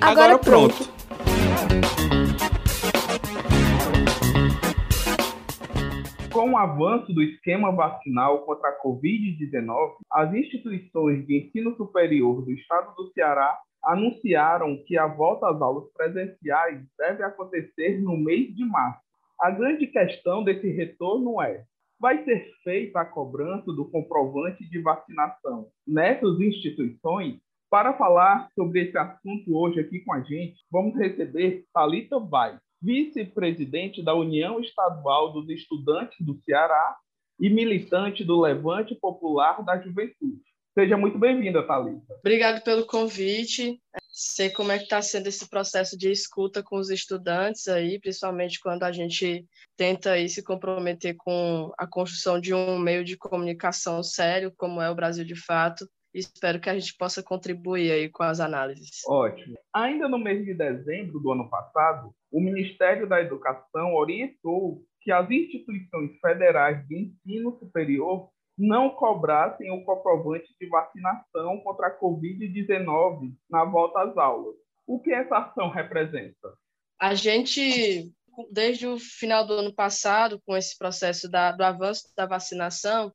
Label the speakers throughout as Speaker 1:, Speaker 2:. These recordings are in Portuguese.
Speaker 1: Agora, Agora pronto.
Speaker 2: Com o avanço do esquema vacinal contra a Covid-19, as instituições de ensino superior do estado do Ceará anunciaram que a volta às aulas presenciais deve acontecer no mês de março. A grande questão desse retorno é: vai ser feita a cobrança do comprovante de vacinação nessas instituições? Para falar sobre esse assunto hoje aqui com a gente, vamos receber Talita Vai, vice-presidente da União Estadual dos Estudantes do Ceará e militante do Levante Popular da Juventude. Seja muito bem-vinda, Thalita.
Speaker 3: Obrigado pelo convite. Sei como é que está sendo esse processo de escuta com os estudantes aí, principalmente quando a gente tenta aí se comprometer com a construção de um meio de comunicação sério, como é o Brasil de Fato, espero que a gente possa contribuir aí com as análises.
Speaker 2: Ótimo. Ainda no mês de dezembro do ano passado, o Ministério da Educação orientou que as instituições federais de ensino superior não cobrassem o comprovante de vacinação contra a Covid-19 na volta às aulas. O que essa ação representa?
Speaker 3: A gente, desde o final do ano passado, com esse processo da, do avanço da vacinação,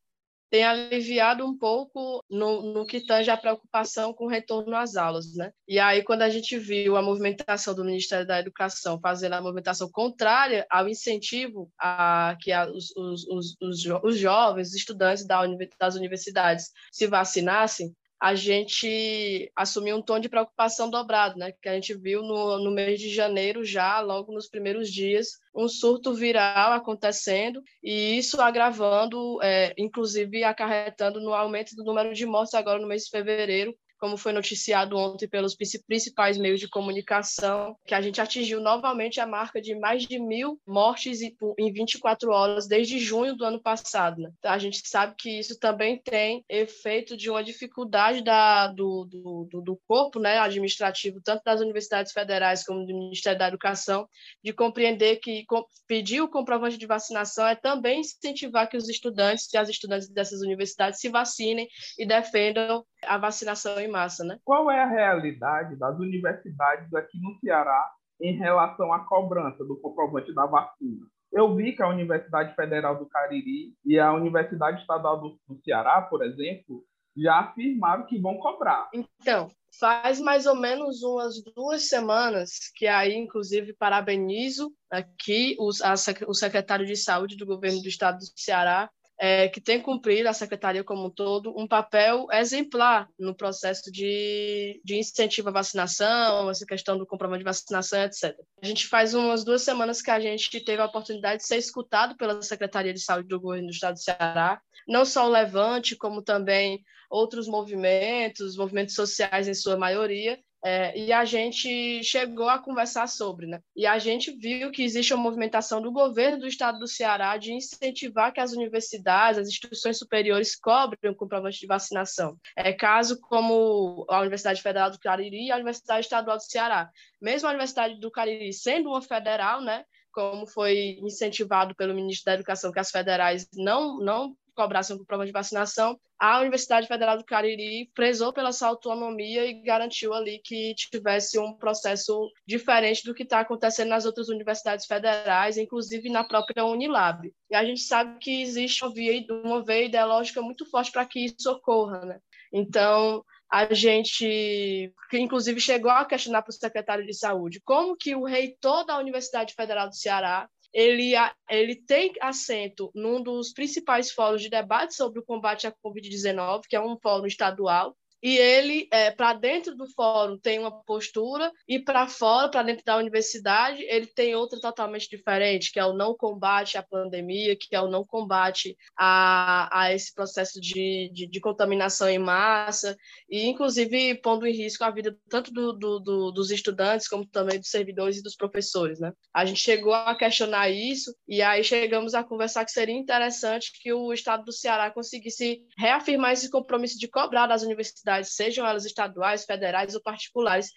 Speaker 3: tem aliviado um pouco no, no que tange a preocupação com o retorno às aulas, né? E aí, quando a gente viu a movimentação do Ministério da Educação fazendo a movimentação contrária ao incentivo a que a, os, os, os, os, jovens, os estudantes das universidades se vacinassem, a gente assumiu um tom de preocupação dobrado, né? Que a gente viu no, no mês de janeiro já, logo nos primeiros dias, um surto viral acontecendo e isso agravando, é, inclusive acarretando no aumento do número de mortes agora no mês de fevereiro, como foi noticiado ontem pelos principais meios de comunicação, que a gente atingiu novamente a marca de mais de mil mortes em 24 horas desde junho do ano passado. Né? Então, a gente sabe que isso também tem efeito de uma dificuldade da, do, do, do corpo né, administrativo, tanto das universidades federais como do Ministério da Educação, de compreender que pedir o comprovante de vacinação é também incentivar que os estudantes e as estudantes dessas universidades se vacinem e defendam a vacinação em massa, né?
Speaker 2: Qual é a realidade das universidades aqui no Ceará em relação à cobrança do comprovante da vacina? Eu vi que a Universidade Federal do Cariri e a Universidade Estadual do, do Ceará, por exemplo, já afirmaram que vão cobrar.
Speaker 3: Então, faz mais ou menos umas duas semanas que aí, inclusive, parabenizo aqui os, a, o secretário de Saúde do governo do estado do Ceará, é, que tem cumprido, a Secretaria como um todo, um papel exemplar no processo de, de incentivo à vacinação, essa questão do comprovante de vacinação, etc. A gente faz umas duas semanas que a gente teve a oportunidade de ser escutado pela Secretaria de Saúde do Governo do Estado do Ceará, não só o Levante, como também outros movimentos, movimentos sociais em sua maioria, é, e a gente chegou a conversar sobre, né? E a gente viu que existe uma movimentação do governo do estado do Ceará de incentivar que as universidades, as instituições superiores cobrem o comprovante de vacinação. É caso como a Universidade Federal do Cariri e a Universidade Estadual do Ceará. Mesmo a Universidade do Cariri sendo uma federal, né? Como foi incentivado pelo ministro da Educação que as federais não não cobrassem o prova de vacinação, a Universidade Federal do Cariri prezou pela sua autonomia e garantiu ali que tivesse um processo diferente do que está acontecendo nas outras universidades federais, inclusive na própria Unilab. E a gente sabe que existe uma via, uma veia ideológica muito forte para que isso ocorra, né? Então, a gente, que inclusive chegou a questionar para o secretário de Saúde, como que o reitor da Universidade Federal do Ceará ele, ele tem assento num dos principais fóruns de debate sobre o combate à Covid-19, que é um fórum estadual, e ele, é, para dentro do fórum, tem uma postura, e para fora, para dentro da universidade, ele tem outra totalmente diferente, que é o não combate à pandemia, que é o não combate a, a esse processo de, de, de contaminação em massa, e inclusive pondo em risco a vida tanto do, do, do, dos estudantes, como também dos servidores e dos professores. Né? A gente chegou a questionar isso, e aí chegamos a conversar que seria interessante que o Estado do Ceará conseguisse reafirmar esse compromisso de cobrar das universidades universidades, sejam elas estaduais, federais ou particulares,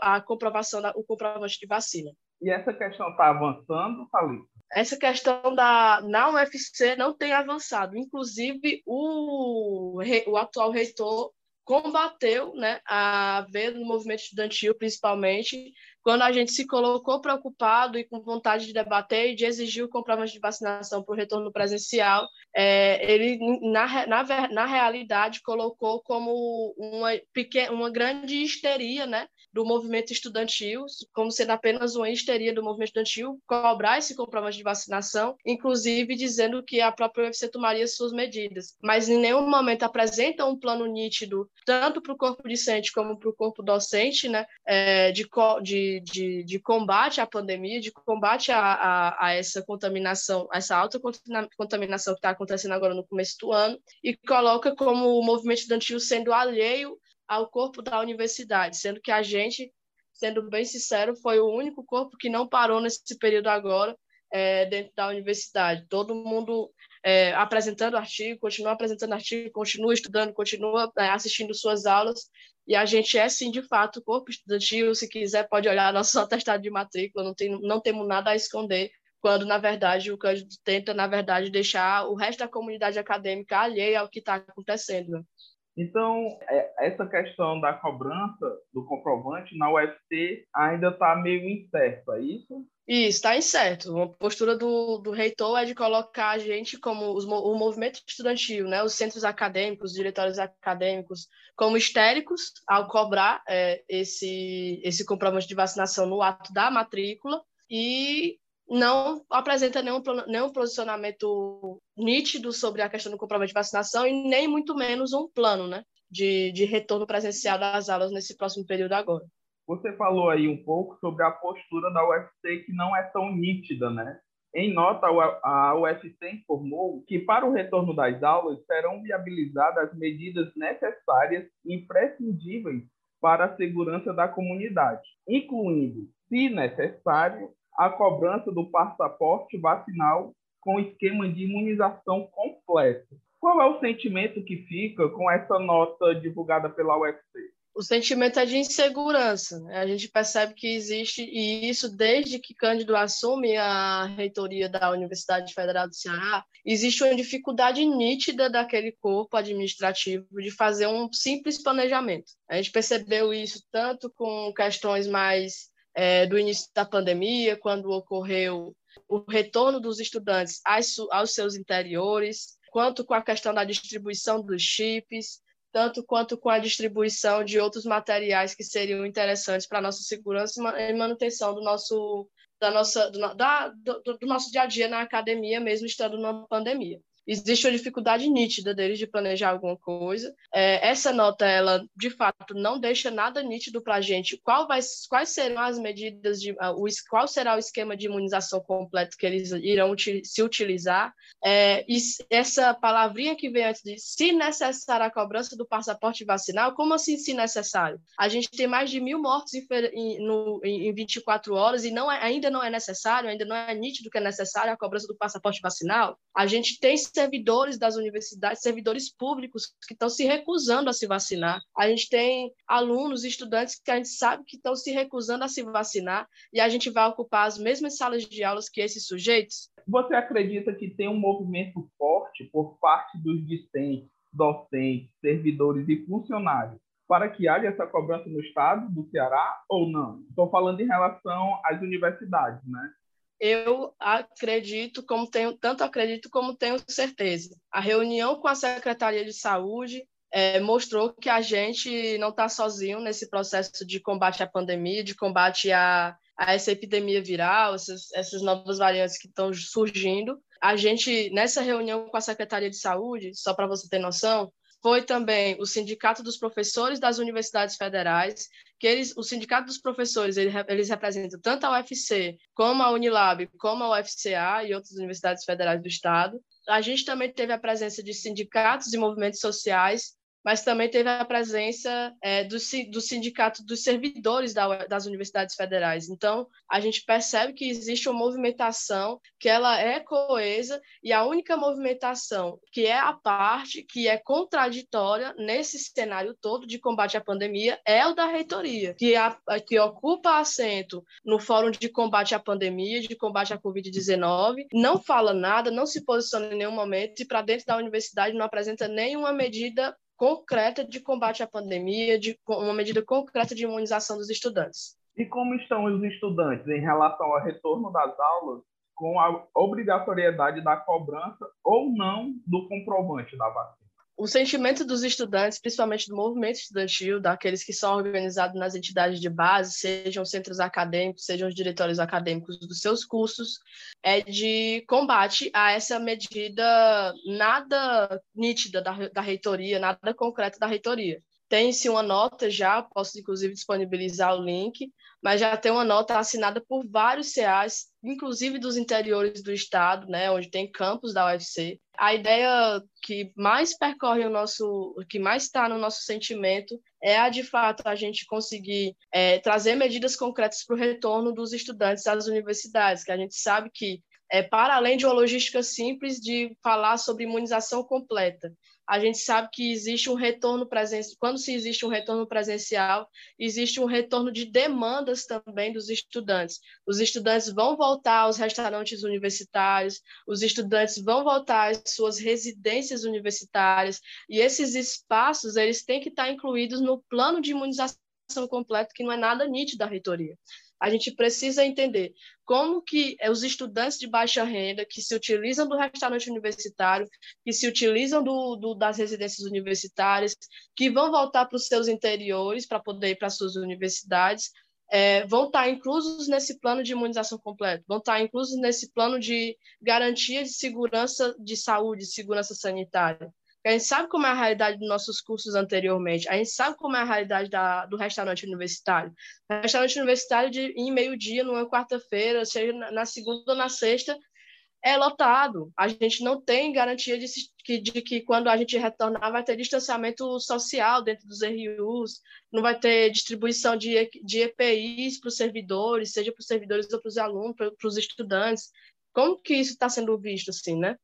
Speaker 3: a comprovação da, o comprovante de vacina.
Speaker 2: E essa questão está avançando, Thalita?
Speaker 3: Essa questão da na UFC não tem avançado. Inclusive, o, o atual reitor combateu né, a ver no movimento estudantil, principalmente, quando a gente se colocou preocupado e com vontade de debater e de exigir o comprovante de vacinação para o retorno presencial, é, ele, na, na, na realidade, colocou como uma, pequena, uma grande histeria né, do movimento estudantil, como sendo apenas uma histeria do movimento estudantil, cobrar esse comprovante de vacinação, inclusive dizendo que a própria UFC tomaria suas medidas. Mas em nenhum momento apresenta um plano nítido, tanto para o corpo discente como para o corpo docente, né, é, de, de de, de, combate à pandemia, de combate a, a, a essa contaminação, essa alta contaminação que está acontecendo agora no começo do ano, e coloca como o movimento estudantil sendo alheio ao corpo da universidade, sendo que a gente, sendo bem sincero, foi o único corpo que não parou nesse período agora é, dentro da universidade. Todo mundo é, apresentando artigo, continua apresentando artigo, continua estudando, continua é, assistindo suas aulas, e a gente é, sim, de fato, corpo estudantil. Se quiser, pode olhar nosso atestado de matrícula, não, tem, não temos nada a esconder, quando, na verdade, o Cândido tenta, na verdade, deixar o resto da comunidade acadêmica alheia ao que está acontecendo.
Speaker 2: Então, é, essa questão da cobrança do comprovante na UFC ainda está meio incerta, é isso?
Speaker 3: Isso, está incerto. Uma postura do, do reitor é de colocar a gente como os, o movimento estudantil, né, os centros acadêmicos, os diretórios acadêmicos, como histéricos ao cobrar é, esse, esse comprovante de vacinação no ato da matrícula e não apresenta nenhum, nenhum posicionamento nítido sobre a questão do comprovante de vacinação e nem muito menos um plano né, de, de retorno presencial das aulas nesse próximo período agora.
Speaker 2: Você falou aí um pouco sobre a postura da UFC que não é tão nítida, né? Em nota, a UFC informou que para o retorno das aulas serão viabilizadas as medidas necessárias e imprescindíveis para a segurança da comunidade, incluindo, se necessário, a cobrança do passaporte vacinal com esquema de imunização completo. Qual é o sentimento que fica com essa nota divulgada pela UFC?
Speaker 3: o sentimento é de insegurança. Né? A gente percebe que existe, e isso desde que Cândido assume a reitoria da Universidade Federal do Ceará, existe uma dificuldade nítida daquele corpo administrativo de fazer um simples planejamento. A gente percebeu isso tanto com questões mais é, do início da pandemia, quando ocorreu o retorno dos estudantes aos, seus interiores, quanto com a questão da distribuição dos chips, tanto quanto com a distribuição de outros materiais que seriam interessantes para a nossa segurança e manutenção do nosso, da nossa, do, da, do, do nosso dia a dia na academia, mesmo estando numa pandemia existe uma dificuldade nítida deles de planejar alguma coisa. É, essa nota, ela, de fato, não deixa nada nítido para a gente qual vai, quais serão as medidas, de, uh, o, qual será o esquema de imunização completo que eles irão se utilizar. É, e essa palavrinha que vem antes de se necessário a cobrança do passaporte vacinal, como assim se necessário? A gente tem mais de mil mortos em, em, em 24 horas e não é, ainda não é necessário, ainda não é nítido que é necessário a cobrança do passaporte vacinal. A gente tem servidores das universidades, servidores públicos que estão se recusando a se vacinar. A gente tem alunos, estudantes que a gente sabe que estão se recusando a se vacinar e a gente vai ocupar as mesmas salas de aulas que esses sujeitos?
Speaker 2: Você acredita que tem um movimento forte por parte dos discentes, docentes, servidores e funcionários para que haja essa cobrança no estado do Ceará ou não? Estou falando em relação às universidades, né?
Speaker 3: Eu acredito, como tenho, tanto acredito como tenho certeza. A reunião com a Secretaria de Saúde é, mostrou que a gente não está sozinho nesse processo de combate à pandemia, de combate a, a essa epidemia viral, essas, essas novas variantes que estão surgindo. A gente, nessa reunião com a Secretaria de Saúde, só para você ter noção, foi também o Sindicato dos Professores das Universidades Federais, que eles, o Sindicato dos Professores, eles, eles representam tanto a UFC, como a Unilab, como a UFCA e outras universidades federais do Estado. A gente também teve a presença de sindicatos e movimentos sociais mas também teve a presença é, do, do sindicato dos servidores da, das universidades federais. Então, a gente percebe que existe uma movimentação que ela é coesa e a única movimentação que é a parte, que é contraditória nesse cenário todo de combate à pandemia é o da reitoria, que, a, que ocupa assento no Fórum de Combate à Pandemia, de combate à Covid-19, não fala nada, não se posiciona em nenhum momento e para dentro da universidade não apresenta nenhuma medida concreta de combate à pandemia, de uma medida concreta de imunização dos estudantes.
Speaker 2: E como estão os estudantes em relação ao retorno das aulas com a obrigatoriedade da cobrança ou não do comprovante da vacina?
Speaker 3: O sentimento dos estudantes, principalmente do movimento estudantil, daqueles que são organizados nas entidades de base, sejam centros acadêmicos, sejam os diretórios acadêmicos dos seus cursos, é de combate a essa medida nada nítida da, da reitoria, nada concreta da reitoria. Tem-se uma nota já, posso inclusive disponibilizar o link, mas já tem uma nota assinada por vários CAs, inclusive dos interiores do estado, né, onde tem campus da UFC. A ideia que mais percorre o nosso, que mais está no nosso sentimento é a de fato a gente conseguir é, trazer medidas concretas para o retorno dos estudantes às universidades, que a gente sabe que é, para além de uma logística simples de falar sobre imunização completa, a gente sabe que existe um retorno presencial. Quando se existe um retorno presencial, existe um retorno de demandas também dos estudantes. Os estudantes vão voltar aos restaurantes universitários, os estudantes vão voltar às suas residências universitárias, e esses espaços eles têm que estar incluídos no plano de imunização completo, que não é nada nítido da reitoria a gente precisa entender como que os estudantes de baixa renda que se utilizam do restaurante universitário, que se utilizam do, do das residências universitárias, que vão voltar para os seus interiores para poder ir para as suas universidades, é, vão estar inclusos nesse plano de imunização completo, vão estar inclusos nesse plano de garantia de segurança de saúde, segurança sanitária. A gente sabe como é a realidade dos nossos cursos anteriormente. A gente sabe como é a realidade da, do restaurante universitário. O restaurante universitário, de, em meio-dia, numa quarta-feira, seja na segunda ou na sexta, é lotado. A gente não tem garantia de que, de que quando a gente retornar vai ter distanciamento social dentro dos RUs, não vai ter distribuição de, de EPIs para os servidores, seja para os servidores ou para os alunos, para, para os estudantes. Como que isso está sendo visto assim, né?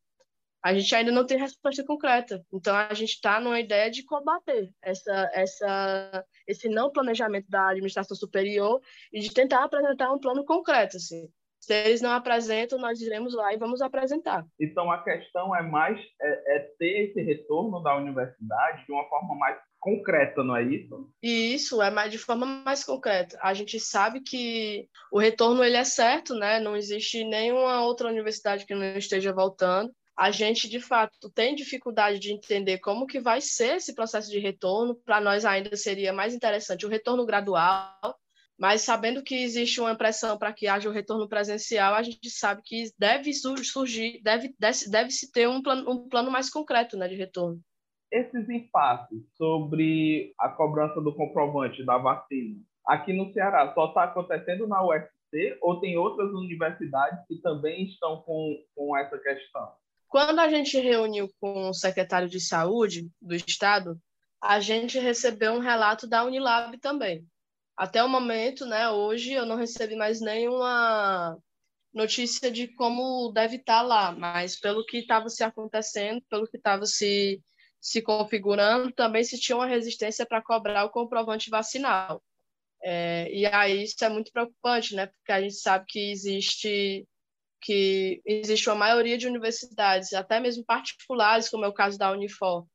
Speaker 3: A gente ainda não tem resposta concreta. Então, a gente está numa ideia de combater essa, essa, esse não planejamento da administração superior e de tentar apresentar um plano concreto. Assim. Se eles não apresentam, nós iremos lá e vamos apresentar.
Speaker 2: Então, a questão é mais é, é ter esse retorno da universidade de uma forma mais concreta, não é isso?
Speaker 3: E isso é mais de forma mais concreta. A gente sabe que o retorno ele é certo, né? Não existe nenhuma outra universidade que não esteja voltando a gente de fato tem dificuldade de entender como que vai ser esse processo de retorno. Para nós ainda seria mais interessante o retorno gradual, mas sabendo que existe uma pressão para que haja o retorno presencial, a gente sabe que deve surgir, deve, deve se ter um plano, um plano mais concreto né, de retorno.
Speaker 2: Esses impasses sobre a cobrança do comprovante da vacina aqui no Ceará só está acontecendo na UFC ou tem outras universidades que também estão com, com essa questão?
Speaker 3: Quando a gente reuniu com o secretário de Saúde do Estado, a gente recebeu um relato da Unilab também. Até o momento, né, hoje, eu não recebi mais nenhuma notícia de como deve estar lá, mas pelo que estava se acontecendo, pelo que estava se, se configurando, também se tinha uma resistência para cobrar o comprovante vacinal. É, e aí isso é muito preocupante, né, porque a gente sabe que existe que existe uma maioria de universidades, até mesmo particulares, como é o caso da Unifor,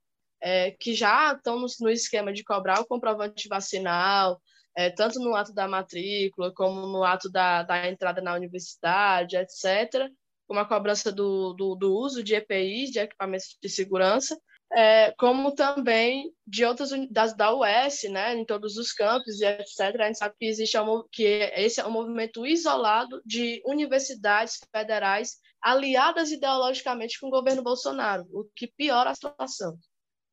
Speaker 3: é, que já estão no, no, esquema de cobrar o comprovante vacinal, é, tanto no ato da matrícula, como no ato da, da entrada na universidade, etc., como a cobrança do, do, do uso de EPIs, de equipamentos de segurança, é, como também de outras das da US, né, em todos os campos e etc. A gente sabe que existe um, que esse é um movimento isolado de universidades federais aliadas ideologicamente com o governo Bolsonaro, o que piora a situação.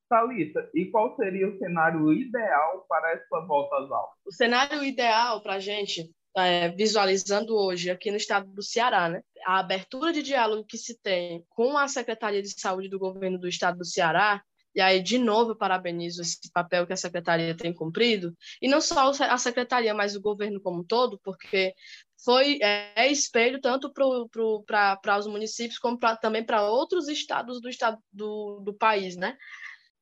Speaker 2: Thalita, e qual seria o cenário ideal para essa volta às aulas?
Speaker 3: O cenário ideal para a gente é, visualizando hoje aqui no estado do Ceará, né? A abertura de diálogo que se tem com a Secretaria de Saúde do governo do estado do Ceará, e aí, de novo, parabenizo esse papel que a Secretaria tem cumprido, e não só a Secretaria, mas o governo como um todo, porque foi é, é espelho tanto para os municípios como pra, também para outros estados do estado do, do país, né?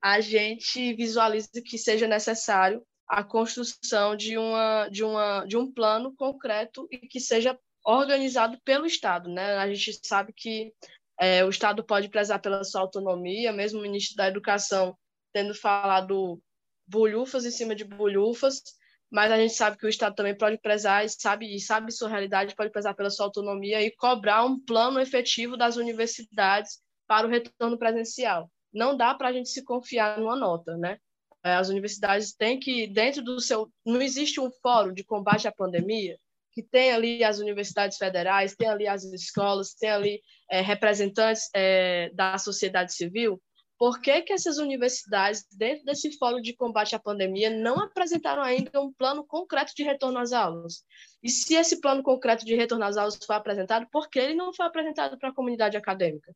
Speaker 3: A gente visualiza que seja necessário a construção de, uma, de, uma, de um plano concreto e que seja organizado pelo Estado. Né? A gente sabe que é, o Estado pode prezar pela sua autonomia, mesmo o ministro da Educação tendo falado bolhufas em cima de bolhufas, mas a gente sabe que o Estado também pode prezar e sabe, e sabe sua realidade, pode prezar pela sua autonomia e cobrar um plano efetivo das universidades para o retorno presencial. Não dá para a gente se confiar numa nota, né? É, as universidades têm que, dentro do seu. Não existe um fórum de combate à pandemia que tem ali as universidades federais, tem ali as escolas, tem ali é, representantes é, da sociedade civil por que, que essas universidades, dentro desse fórum de combate à pandemia, não apresentaram ainda um plano concreto de retorno às aulas? E se esse plano concreto de retorno às aulas foi apresentado, por que ele não foi apresentado para a comunidade acadêmica?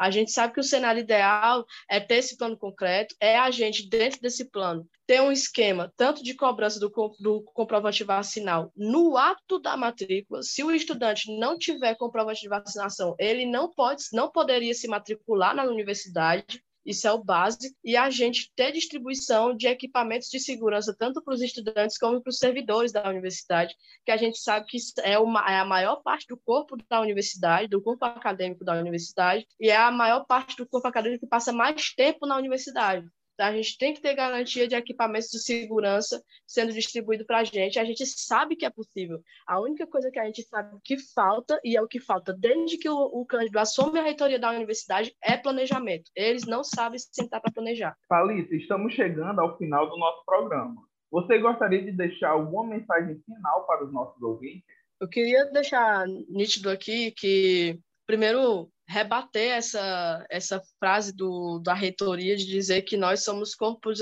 Speaker 3: A gente sabe que o cenário ideal é ter esse plano concreto, é a gente, dentro desse plano, ter um esquema tanto de cobrança do, do comprovante vacinal no ato da matrícula. Se o estudante não tiver comprovante de vacinação, ele não pode, não poderia se matricular na universidade isso é o básico, e a gente ter distribuição de equipamentos de segurança, tanto para os estudantes como para os servidores da universidade, que a gente sabe que é, uma, é a maior parte do corpo da universidade, do corpo acadêmico da universidade, e é a maior parte do corpo acadêmico que passa mais tempo na universidade. A gente tem que ter garantia de equipamentos de segurança sendo distribuído para a gente. A gente sabe que é possível. A única coisa que a gente sabe que falta, e é o que falta desde que o, o Cândido assume a reitoria da universidade, é planejamento. Eles não sabem se sentar para planejar.
Speaker 2: Thalita, estamos chegando ao final do nosso programa. Você gostaria de deixar alguma mensagem final para os nossos ouvintes?
Speaker 3: Eu queria deixar nítido aqui que, primeiro, rebater essa, essa frase do, da reitoria de dizer que nós somos corpos,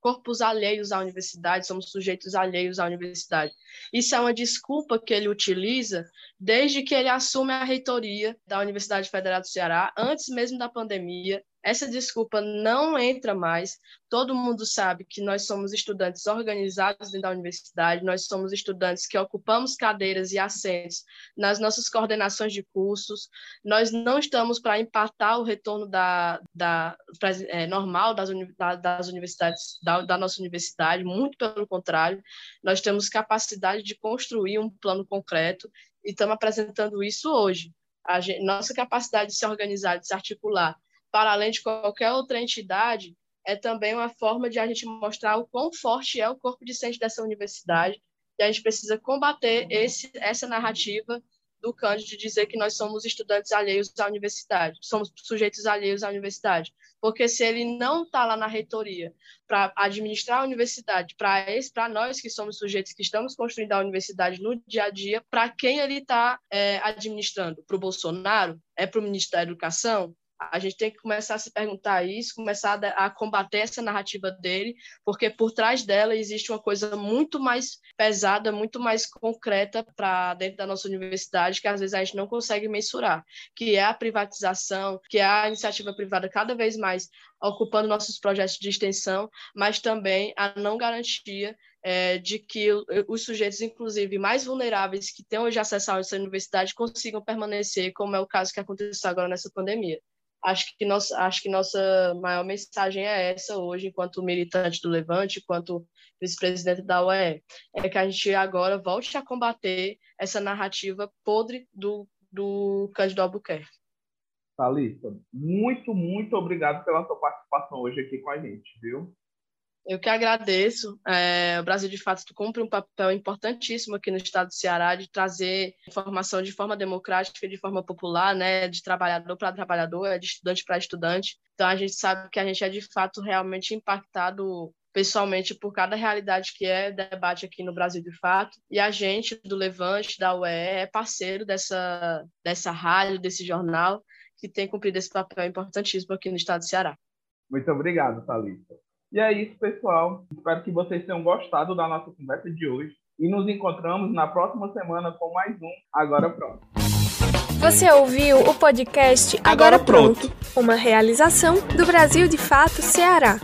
Speaker 3: corpos alheios à universidade, somos sujeitos alheios à universidade. Isso é uma desculpa que ele utiliza desde que ele assume a reitoria da Universidade Federal do Ceará, antes mesmo da pandemia, essa desculpa não entra mais. Todo mundo sabe que nós somos estudantes organizados dentro da universidade, nós somos estudantes que ocupamos cadeiras e assentos nas nossas coordenações de cursos. Nós não estamos para empatar o retorno da, da é, normal das, das universidades, da, da nossa universidade, muito pelo contrário, nós temos capacidade de construir um plano concreto e estamos apresentando isso hoje. Gente, nossa capacidade de se organizar, de se articular para além de qualquer outra entidade, é também uma forma de a gente mostrar o quão forte é o corpo docente dessa universidade, e a gente precisa combater esse, essa narrativa do Cândido de dizer que nós somos estudantes alheios à universidade, somos sujeitos alheios à universidade. Porque se ele não está lá na reitoria para administrar a universidade, para nós que somos sujeitos que estamos construindo a universidade no dia a dia, para quem ele está é, administrando? Para o Bolsonaro? É para o Ministério da Educação? A gente tem que começar a se perguntar isso, começar a, combater essa narrativa dele, porque por trás dela existe uma coisa muito mais pesada, muito mais concreta para dentro da nossa universidade, que às vezes a gente não consegue mensurar, que é a privatização, que é a iniciativa privada cada vez mais ocupando nossos projetos de extensão, mas também a não garantia é, de que os sujeitos, inclusive mais vulneráveis, que têm hoje acesso a essa universidade, consigam permanecer, como é o caso que aconteceu agora nessa pandemia acho que, nossa, acho que nossa maior mensagem é essa hoje, enquanto militante do Levante, enquanto vice-presidente da UE, é que a gente agora volte a combater essa narrativa podre do, do Cândido Albuquerque.
Speaker 2: Thalita, muito, muito obrigado pela sua participação hoje aqui com a gente, viu?
Speaker 3: Eu que agradeço. É, o Brasil, de fato, cumpre um papel importantíssimo aqui no estado do Ceará de trazer informação de forma democrática, de forma popular, né, de trabalhador para trabalhador, de estudante para estudante. Então, a gente sabe que a gente é, de fato, realmente impactado pessoalmente por cada realidade que é debate aqui no Brasil de fato. E a gente do Levante, da UE, é parceiro dessa, dessa rádio, desse jornal, que tem cumprido esse papel importantíssimo aqui no estado do Ceará.
Speaker 2: Muito obrigado, Thalita. E é isso, pessoal. Espero que vocês tenham gostado da nossa conversa de hoje. E nos encontramos na próxima semana com mais um Agora Pronto.
Speaker 1: Você ouviu o podcast Agora, Agora Pronto, uma realização do Brasil de Fato Ceará.